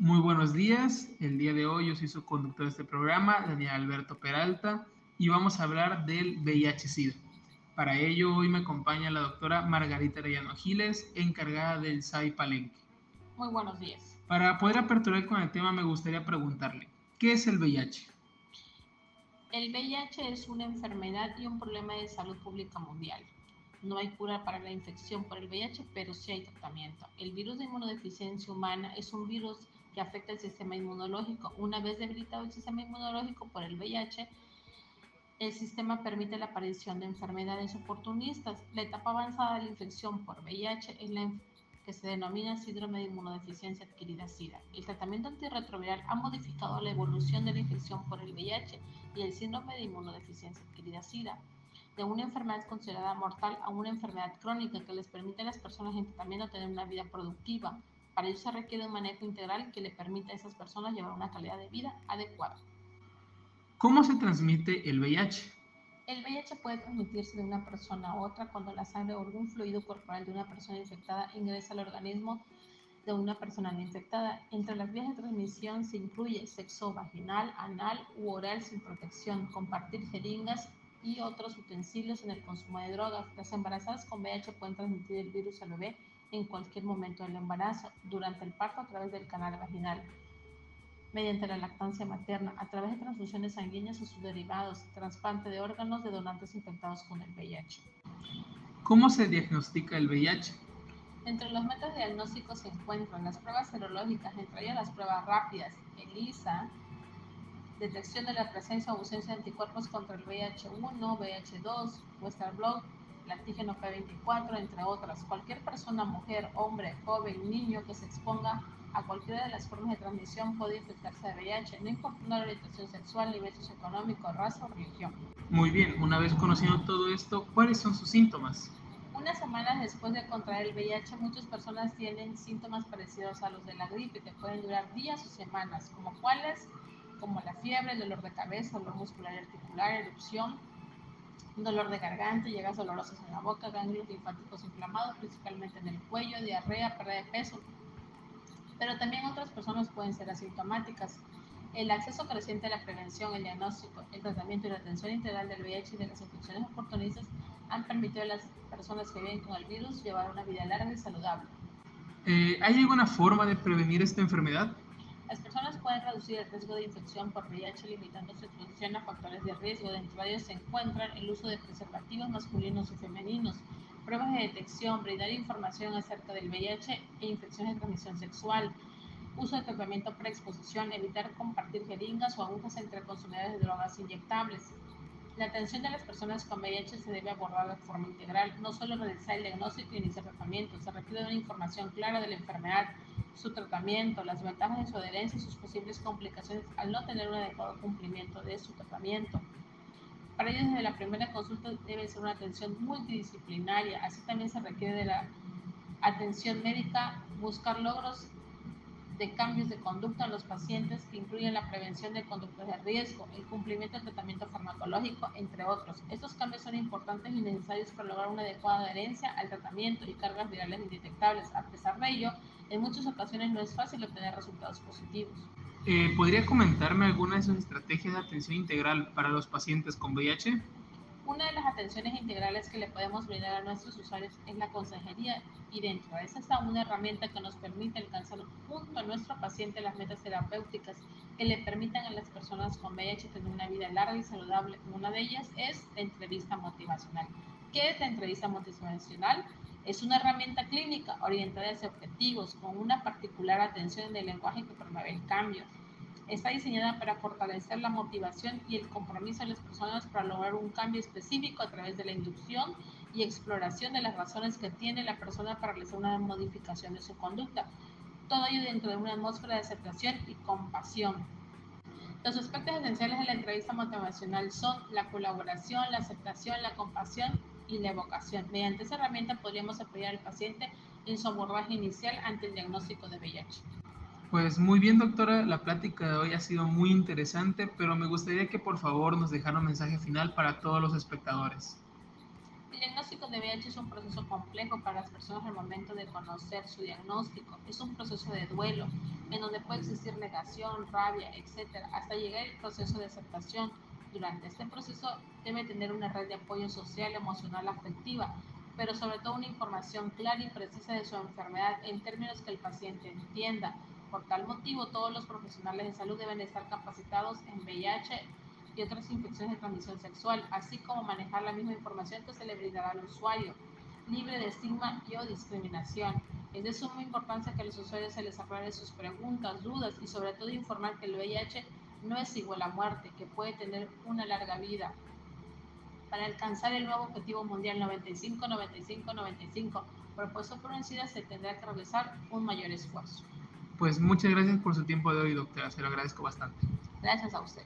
Muy buenos días. El día de hoy yo soy su conductor de este programa, Daniel Alberto Peralta, y vamos a hablar del VIH-Sida. Para ello, hoy me acompaña la doctora Margarita Arellano Giles, encargada del SAI Palenque. Muy buenos días. Para poder aperturar con el tema, me gustaría preguntarle, ¿qué es el VIH? El VIH es una enfermedad y un problema de salud pública mundial. No hay cura para la infección por el VIH, pero sí hay tratamiento. El virus de inmunodeficiencia humana es un virus que afecta el sistema inmunológico. Una vez debilitado el sistema inmunológico por el VIH, el sistema permite la aparición de enfermedades oportunistas. La etapa avanzada de la infección por VIH es la que se denomina síndrome de inmunodeficiencia adquirida SIDA. El tratamiento antirretroviral ha modificado la evolución de la infección por el VIH y el síndrome de inmunodeficiencia adquirida SIDA de una enfermedad considerada mortal a una enfermedad crónica que les permite a las personas en tratamiento tener una vida productiva. Para ello se requiere un manejo integral que le permita a esas personas llevar una calidad de vida adecuada. ¿Cómo se transmite el VIH? El VIH puede transmitirse de una persona a otra cuando la sangre o algún fluido corporal de una persona infectada ingresa al organismo de una persona no infectada. Entre las vías de transmisión se incluye sexo vaginal, anal u oral sin protección, compartir jeringas y otros utensilios en el consumo de drogas. Las embarazadas con VIH pueden transmitir el virus al bebé en cualquier momento del embarazo, durante el parto a través del canal vaginal mediante la lactancia materna, a través de transfusiones sanguíneas o sus derivados, trasplante de órganos de donantes infectados con el VIH. ¿Cómo se diagnostica el VIH? Entre los métodos diagnósticos se encuentran las pruebas serológicas, entre ellas las pruebas rápidas, ELISA, detección de la presencia o ausencia de anticuerpos contra el VIH1, VIH2, Western Blot, el antígeno P24, entre otras. Cualquier persona, mujer, hombre, joven, niño que se exponga a cualquiera de las formas de transmisión puede infectarse de VIH, no importa la orientación sexual, nivel socioeconómico, raza o religión. Muy bien, una vez conociendo todo esto, ¿cuáles son sus síntomas? Unas semanas después de contraer el VIH, muchas personas tienen síntomas parecidos a los de la gripe, que pueden durar días o semanas, como cuáles, como la fiebre, el dolor de cabeza, dolor muscular y articular, erupción, dolor de garganta, llegas dolorosas en la boca, ganglios linfáticos inflamados, principalmente en el cuello, diarrea, pérdida de peso, pero también otras personas pueden ser asintomáticas. El acceso creciente a la prevención, el diagnóstico, el tratamiento y la atención integral del VIH y de las infecciones oportunistas han permitido a las personas que viven con el virus llevar una vida larga y saludable. Eh, ¿Hay alguna forma de prevenir esta enfermedad? Las personas pueden reducir el riesgo de infección por VIH limitando su exposición a factores de riesgo. Dentro de ellos se encuentran el uso de preservativos masculinos y femeninos, pruebas de detección, brindar información acerca del VIH e infecciones de transmisión sexual, uso de tratamiento preexposición, evitar compartir jeringas o agujas entre consumidores de drogas inyectables. La atención de las personas con VIH se debe abordar de forma integral, no solo realizar el diagnóstico y iniciar tratamiento, se requiere una información clara de la enfermedad, su tratamiento, las ventajas de su adherencia y sus posibles complicaciones al no tener un adecuado cumplimiento de su tratamiento. Para ello, desde la primera consulta debe ser una atención multidisciplinaria. Así también se requiere de la atención médica, buscar logros de cambios de conducta en los pacientes que incluyen la prevención de conductas de riesgo, el cumplimiento del tratamiento farmacológico, entre otros. Estos cambios son importantes y necesarios para lograr una adecuada adherencia al tratamiento y cargas virales indetectables. A pesar de ello, en muchas ocasiones no es fácil obtener resultados positivos. Eh, ¿Podría comentarme alguna de sus estrategias de atención integral para los pacientes con VIH? Una de las atenciones integrales que le podemos brindar a nuestros usuarios es la consejería y dentro de esa está una herramienta que nos permite alcanzar junto a nuestro paciente las metas terapéuticas que le permitan a las personas con VIH tener una vida larga y saludable. Una de ellas es la entrevista motivacional. ¿Qué es la entrevista motivacional? Es una herramienta clínica orientada hacia objetivos con una particular atención del lenguaje que promueve el cambio. Está diseñada para fortalecer la motivación y el compromiso de las personas para lograr un cambio específico a través de la inducción y exploración de las razones que tiene la persona para realizar una modificación de su conducta. Todo ello dentro de una atmósfera de aceptación y compasión. Los aspectos esenciales de la entrevista motivacional son la colaboración, la aceptación, la compasión y la evocación. Mediante esa herramienta podríamos apoyar al paciente en su abordaje inicial ante el diagnóstico de VIH. Pues muy bien, doctora, la plática de hoy ha sido muy interesante, pero me gustaría que por favor nos dejara un mensaje final para todos los espectadores. El diagnóstico de VIH es un proceso complejo para las personas al momento de conocer su diagnóstico. Es un proceso de duelo en donde puede existir negación, rabia, etc., hasta llegar al proceso de aceptación. Durante este proceso debe tener una red de apoyo social, emocional, afectiva, pero sobre todo una información clara y precisa de su enfermedad en términos que el paciente entienda. Por tal motivo, todos los profesionales de salud deben estar capacitados en VIH y otras infecciones de transmisión sexual, así como manejar la misma información que se le brindará al usuario, libre de estigma y o discriminación. Es de suma importancia que a los usuarios se les aclare sus preguntas, dudas y sobre todo informar que el VIH no es igual a muerte, que puede tener una larga vida. Para alcanzar el nuevo objetivo mundial 95-95-95 propuesto por SIDA se tendrá que realizar un mayor esfuerzo. Pues muchas gracias por su tiempo de hoy, doctora. Se lo agradezco bastante. Gracias a usted.